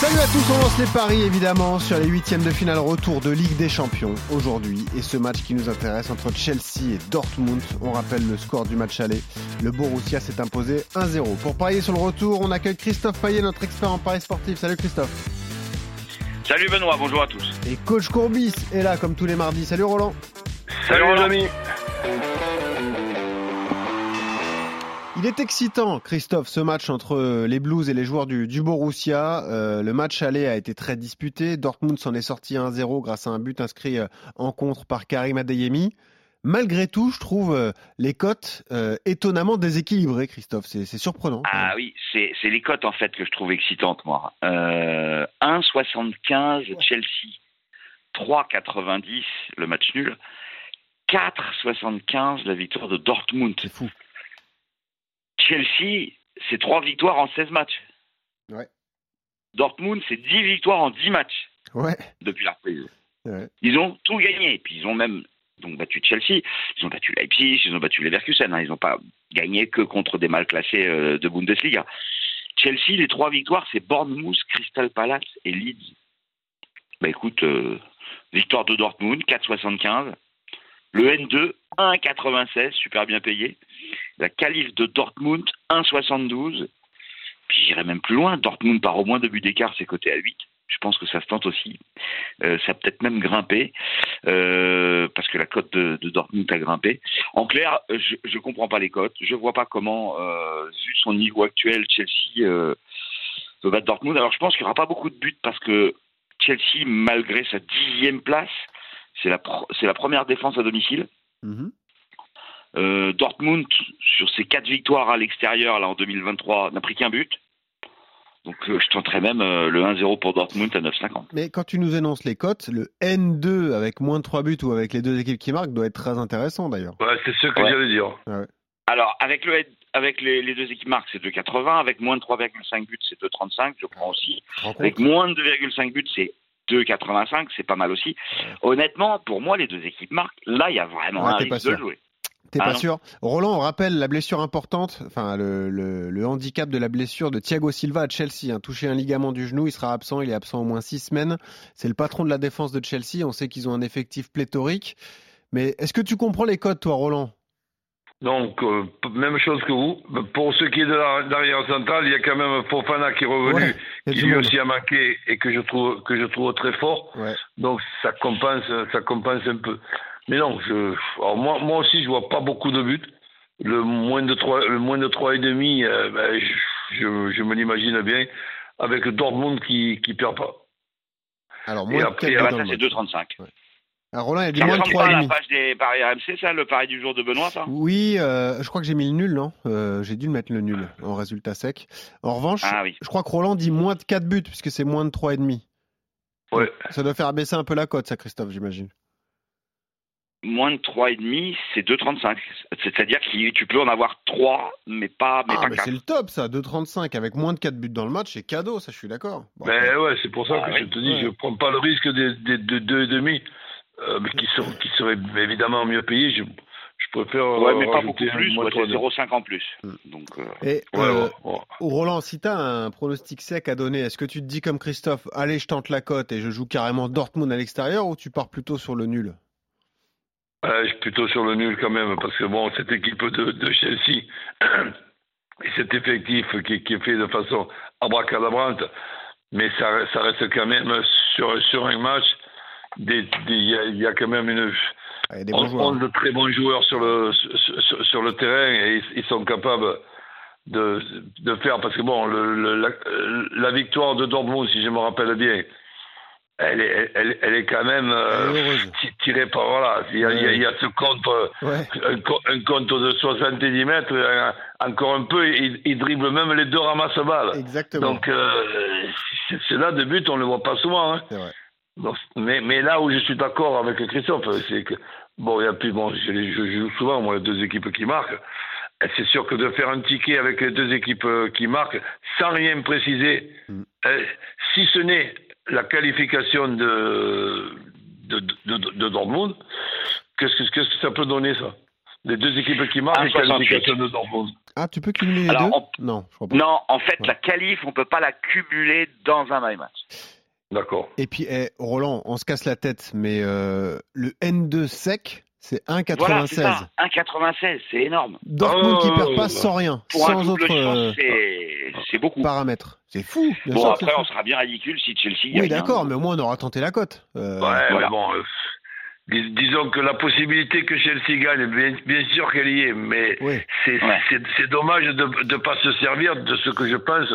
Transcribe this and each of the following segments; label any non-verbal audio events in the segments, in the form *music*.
Salut à tous, on lance les paris évidemment sur les huitièmes de finale retour de Ligue des Champions aujourd'hui et ce match qui nous intéresse entre Chelsea et Dortmund. On rappelle le score du match aller. Le Borussia s'est imposé 1-0. Pour parier sur le retour, on accueille Christophe Payet, notre expert en paris sportif. Salut Christophe. Salut Benoît, bonjour à tous. Et coach Courbis est là comme tous les mardis. Salut Roland. Salut, les amis. Il est excitant, Christophe, ce match entre les Blues et les joueurs du, du Borussia. Euh, le match aller a été très disputé. Dortmund s'en est sorti 1-0 grâce à un but inscrit euh, en contre par Karim Adeyemi. Malgré tout, je trouve euh, les cotes euh, étonnamment déséquilibrées, Christophe. C'est surprenant. Ah oui, c'est les cotes en fait que je trouve excitantes moi. Euh, 1,75 Chelsea, 3,90 le match nul, 4,75 la victoire de Dortmund. C'est fou. Chelsea, c'est 3 victoires en 16 matchs. Ouais. Dortmund, c'est 10 victoires en 10 matchs Ouais. depuis la reprise. Ouais. Ils ont tout gagné. Puis ils ont même donc battu Chelsea, ils ont battu Leipzig, ils ont battu Leverkusen. Hein. Ils n'ont pas gagné que contre des mal classés euh, de Bundesliga. Chelsea, les trois victoires, c'est Bournemouth, Crystal Palace et Leeds. Bah écoute, euh, victoire de Dortmund, 4,75. Le N2, 1,96, super bien payé. La qualif de Dortmund, 1,72. Puis j'irai même plus loin. Dortmund par au moins deux buts d'écart, c'est coté à 8. Je pense que ça se tente aussi. Euh, ça a peut-être même grimpé, euh, parce que la cote de, Dortmund a grimpé. En clair, je ne comprends pas les cotes. Je vois pas comment, euh, vu son niveau actuel, Chelsea peut battre Dortmund. Alors je pense qu'il n'y aura pas beaucoup de buts, parce que Chelsea, malgré sa dixième place, c'est la, pro- c'est la première défense à domicile. Mhm. Euh, Dortmund, sur ses quatre victoires à l'extérieur là en 2023, n'a pris qu'un but. Donc euh, je tenterais même euh, le 1-0 pour Dortmund à 9,50. Mais quand tu nous annonces les cotes, le N2 avec moins de 3 buts ou avec les deux équipes qui marquent doit être très intéressant d'ailleurs. Ouais, c'est ce que Ouais. j'allais dire. Alors avec le avec les, les deux équipes marques, c'est 2,80. Avec moins de 3,5 buts, c'est 2,35. Je prends aussi. Avec moins de 2,5 buts, c'est 2,85. C'est pas mal aussi. Honnêtement, pour moi, les deux équipes marquent. Là, il y a vraiment Ouais, un risque de jouer. T'es Ah pas non. sûr Roland, on rappelle la blessure importante, enfin le, le- le handicap de la blessure de Thiago Silva à Chelsea. hein. touché un ligament du genou, il sera absent, il est absent au moins six semaines. C'est le patron de la défense de Chelsea, on sait qu'ils ont un effectif pléthorique. Mais est-ce que tu comprends les codes, toi, Roland? Donc, euh, même chose que vous. Pour ce qui est de la- l'arrière centrale, il y a quand même Fofana qui est revenu, Ouais, qui lui aussi a manqué et que je trouve que je trouve très fort. Ouais. Donc, ça compense, ça compense un peu. Mais non, je, alors moi, moi aussi, je vois pas beaucoup de buts. Le moins de trois, le moins de trois et demi, euh, ben, je, je, je me l'imagine bien, avec Dortmund qui qui perd pas. Alors, moins de après, c'est match. 2,35. Ah, Roland, il y a du Ça moins de ressemble pas à la 3,5. page des paris RMC, ça, le pari du jour de Benoît, ça? Oui, euh, je crois que j'ai mis le nul, non? Euh, J'ai dû le mettre le nul en résultat sec. En revanche, Ah oui. je crois que Roland dit moins de 4 buts, puisque c'est moins de 3,5. Ouais. Ça doit faire baisser un peu la cote, ça, Christophe, j'imagine. moins de 3,5, c'est 2,35. C'est-à-dire que tu peux en avoir 3, mais pas, mais ah, pas mais 4. c'est le top, ça. 2,35 avec moins de 4 buts dans le match, c'est cadeau, ça, je suis d'accord. Bon, Ben ouais, c'est pour ça Ah que oui. je te dis, Ouais. je prends pas le risque des, des, de deux et demi, euh, mais qui, sont, qui seraient évidemment mieux payés. Je, je préfère Ouais, euh, mais pas beaucoup plus, ouais, c'est trois, 0,5 en plus. Hmm. Donc, euh, Et Ouais, euh, ouais, ouais. Roland, si tu as un pronostic sec à donner, est-ce que tu te dis comme Christophe, allez, je tente la cote et je joue carrément Dortmund à l'extérieur ou tu pars plutôt sur le nul? Ouais, je suis plutôt sur le nul quand même, parce que bon, cette équipe de, de Chelsea *coughs* et cet effectif qui, qui est fait de façon abracadabrante, mais ça, reste- ça reste quand même sur, sur un match, des- il y, a, il y a quand même une, Il y a des bons on, on de très bons joueurs sur le sur, le terrain et ils, ils sont capables de, de faire parce que bon le, le- la, la victoire de Dortmund si je me rappelle bien elle est elle, elle est quand même euh, tirée par voilà il y a, il y a- il y a ce compte euh, Ouais. un, un compte de 70 mètres encore un peu il, il dribble même les deux ramasse-balles Exactement. donc euh, c'est- c'est là de but on le voit pas souvent hein. Donc, mais, mais là où je suis d'accord avec Christophe, c'est que, bon, il y a plus, bon, je, joue souvent, moi, les deux équipes qui marquent. c'est sûr que de faire un ticket avec les deux équipes euh, qui marquent, sans rien préciser, Mm. euh, si ce n'est la qualification de, de, de, de- de Dortmund, qu'est-ce que, qu'est-ce que ça peut donner, ça? Les deux équipes qui marquent et 1,68. qualification de Dortmund. Ah, tu peux cumuler les Alors, deux? on- Non, je crois pas. Non, en fait, Ouais. la qualif, on peut pas la cumuler dans un my match. D'accord. Et puis, eh, Roland, on se casse la tête, mais euh, le N2 sec, c'est 1,96. Voilà, c'est ça. 1,96, c'est énorme. Dortmund qui Oh. perd pas sans rien, Pour sans autre chance, euh, c'est beaucoup. paramètres. C'est fou. Bien Bon, sûr après, fou. on sera bien ridicule si Chelsea Oui, gagne, d'accord, hein. mais au moins on aura tenté la cote. Euh, Ouais, voilà. mais bon, euh, dis- disons que la possibilité que Chelsea gagne, bien, bien sûr qu'elle y est, mais Oui. c'est Ouais. dommage de ne pas se servir de ce que je pense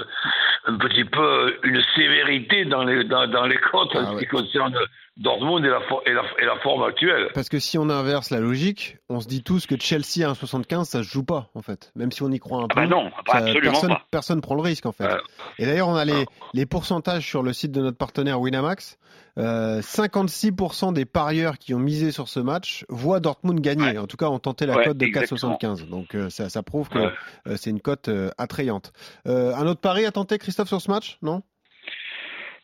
un petit peu une sévérité dans les, dans, dans les en Ah ce ouais. qui concerne Dortmund et la, for- et, la, et la forme actuelle. Parce que si on inverse la logique, on se dit tous que Chelsea à 1,75, ça se joue pas, en fait. Même si on y croit un Ah peu. bah non, bah ça- absolument personne, pas. personne prend le risque, en fait. Ouais. Et d'ailleurs, on a les, les pourcentages sur le site de notre partenaire Winamax. Euh, 56% des parieurs qui ont misé sur ce match voient Dortmund gagner. Ouais. En tout cas, ont tenté la Ouais, cote de exactement. 4,75. Donc euh, ça, ça prouve que Ouais. euh, c'est une cote euh, attrayante. Euh, un autre pari à tenter, Christophe, sur ce match? Non?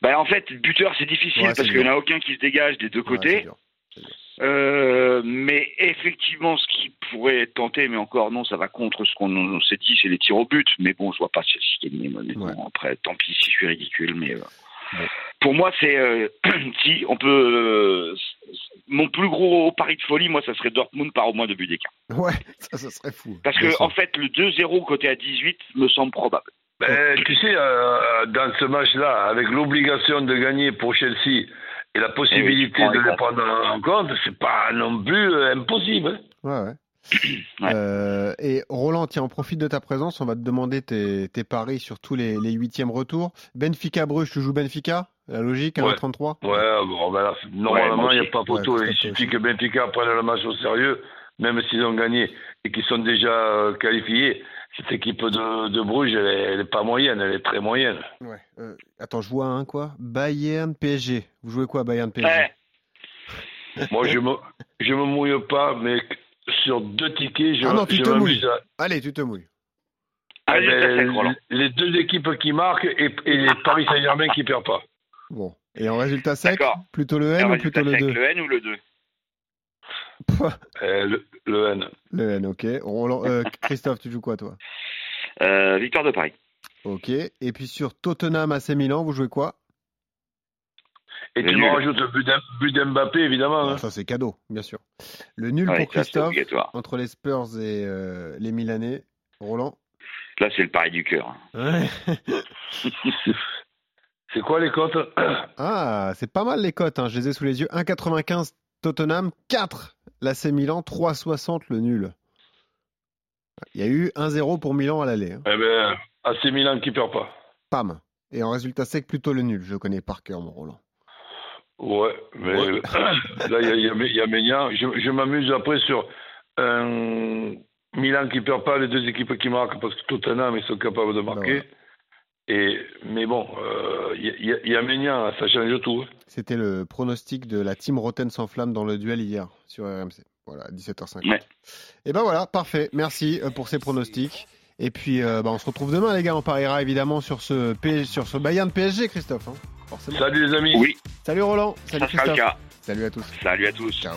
Bah, en fait, buteur, c'est difficile Ouais, parce qu'il n'y en a aucun qui se dégage des deux côtés. Euh, mais effectivement, ce qui pourrait être tenté, mais encore non, ça va contre ce qu'on on s'est dit, c'est les tirs au but. Mais bon, je vois pas Chelsea gagner. Ouais. Après, tant pis si je suis ridicule, mais euh, pour moi, c'est euh, *clears throat* si on peut. mon plus gros pari de folie, moi, ça serait Dortmund par au moins deux buts d'écart. Ouais, ça, ça serait fou. Parce Bien que en fait, le 2-0 côté à 18 me semble probable. Ben, tu sais, euh, dans ce match-là, avec l'obligation de gagner pour Chelsea et la possibilité de les les prendre en compte, c'est pas non plus euh, impossible. hein. Ouais, ouais. *coughs* Ouais. Euh, et Roland, tiens, on profite de ta présence. On va te demander tes, tes paris sur tous les, les huitièmes retours. Benfica Bruges, tu joues Benfica? La logique, Ouais. 1,33 Ouais, bon, ben là, normalement, il n'y a pas photo. Ouais, il suffit que Benfica prenne le match au sérieux, même s'ils ont gagné et qu'ils sont déjà euh, qualifiés. Cette équipe de, de Bruges, elle est, elle est pas moyenne, elle est très moyenne. Ouais. Euh, attends, je vois un quoi? Bayern PSG. Vous jouez quoi Bayern PSG Ouais. *laughs* Moi, je me, je me mouille pas, mais sur deux tickets, je, Ah non, tu je te mouilles. à- Allez, tu te mouilles. Un Eh ben, les deux équipes qui marquent et, et les Paris Saint-Germain qui perdent pas. Bon. Et en résultat sec, plutôt le N ou plutôt le sec, 2 le N ou le 2 Euh, *laughs* le, le N. Le N, ok. Roland, euh, Christophe, tu joues quoi toi? Euh, Victoire de Paris. Ok. Et puis sur Tottenham AC Milan, vous jouez quoi? Et Le tu me rajoutes le but d'M- but d'Mbappé, évidemment. hein. Ça, c'est cadeau, bien sûr. Le nul Ouais, pour Christophe entre les Spurs et euh, les Milanais. Roland? Là, c'est le pari du cœur. Ouais. *laughs* C'est quoi les cotes? Ah, c'est pas mal les cotes, hein. je les ai sous les yeux. 1,95 Tottenham, 4 l'AC Milan, 3,60 le nul. Il y a eu 1-0 pour Milan à l'aller. hein. Eh ben, AC Milan qui perd pas. Pam. Et en résultat sec, plutôt le nul. Je connais par cœur mon Roland. Ouais, mais Ouais. *coughs* là, il y a, il y a- il y a Ménian. Je, je m'amuse après sur un Milan qui perd pas, les deux équipes qui marquent, parce que Tottenham, ils sont capables de marquer. Et, mais bon, euh, il y, a- il y a- il y a Ménian, ça change tout. hein. C'était le pronostic de la team Roten sans flamme dans le duel hier sur RMC. Voilà, 17h50. Ouais. Et ben voilà, parfait. Merci euh, pour ces pronostics. Et puis, euh, bah, on se retrouve demain, les gars. On pariera évidemment sur ce, P- sur ce Bayern PSG, Christophe. hein. Forcément. Salut les amis. Oui, Salut Roland. Salut ça sera le Christophe. cas. Salut à tous. Salut à tous. Ciao.